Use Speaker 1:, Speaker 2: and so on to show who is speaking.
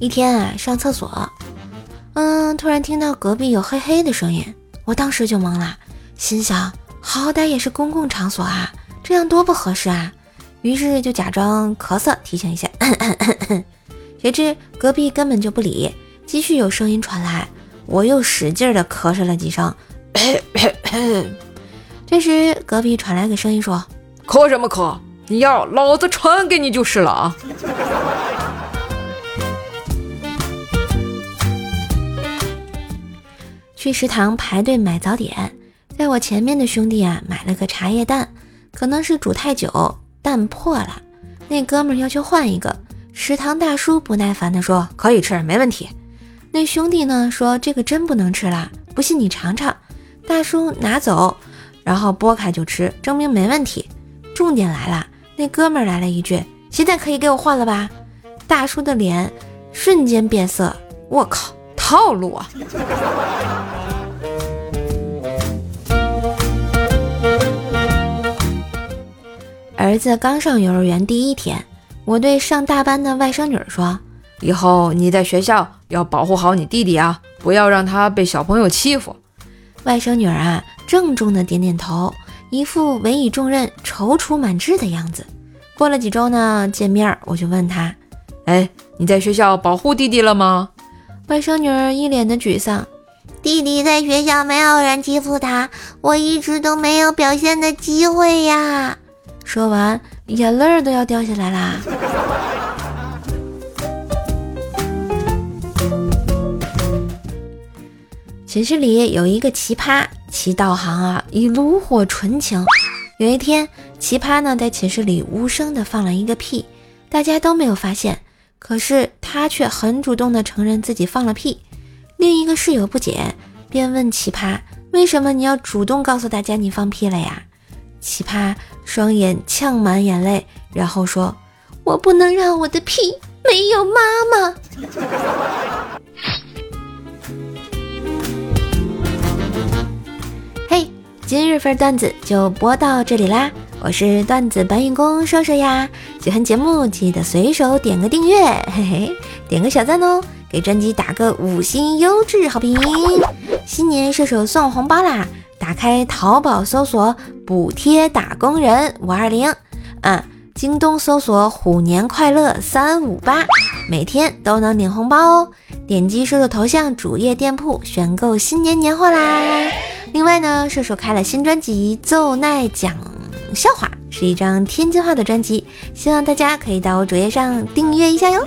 Speaker 1: 一天啊，上厕所，嗯，突然听到隔壁有嘿嘿的声音，我当时就懵了，心想，好歹也是公共场所啊，这样多不合适啊。于是就假装咳嗽提醒一下，谁知隔壁根本就不理，继续有声音传来，我又使劲的咳嗽了几声。这时隔壁传来个声音说：“
Speaker 2: 咳什么咳？你要老子传给你就是了啊！”
Speaker 1: 去食堂排队买早点，在我前面的兄弟啊买了个茶叶蛋，可能是煮太久。蛋破了，那哥们要求换一个。食堂大叔不耐烦地说：“
Speaker 2: 可以吃，没问题。”
Speaker 1: 那兄弟呢说：“这个真不能吃了，不信你尝尝。”大叔拿走，然后剥开就吃，证明没问题。重点来了，那哥们来了一句：“现在可以给我换了吧？”大叔的脸瞬间变色，我靠，套路啊！儿子刚上幼儿园第一天，我对上大班的外甥女说：“
Speaker 2: 以后你在学校要保护好你弟弟啊，不要让他被小朋友欺负。”
Speaker 1: 外甥女啊，郑重的点点头，一副委以重任、踌躇满志的样子。过了几周呢，见面我就问她：“
Speaker 2: 哎，你在学校保护弟弟了吗？”
Speaker 1: 外甥女儿一脸的沮丧：“
Speaker 3: 弟弟在学校没有人欺负他，我一直都没有表现的机会呀。”
Speaker 1: 说完，眼泪都要掉下来啦。寝室里有一个奇葩，其道行啊，已炉火纯青。有一天，奇葩呢在寝室里无声的放了一个屁，大家都没有发现，可是他却很主动的承认自己放了屁。另一个室友不解，便问奇葩：“为什么你要主动告诉大家你放屁了呀？”奇葩双眼呛满眼泪，然后说：“我不能让我的屁没有妈妈。”嘿，今日份段子就播到这里啦！我是段子搬运工瘦瘦呀，喜欢节目记得随手点个订阅，嘿嘿，点个小赞哦，给专辑打个五星优质好评。新年射手送红包啦！打开淘宝搜索“补贴打工人五二零”，嗯，京东搜索“虎年快乐三五八”，每天都能领红包哦。点击射手头像主页店铺选购新年年货啦。另外呢，射手开了新专辑《奏奈讲笑话》，是一张天津话的专辑，希望大家可以到我主页上订阅一下哟。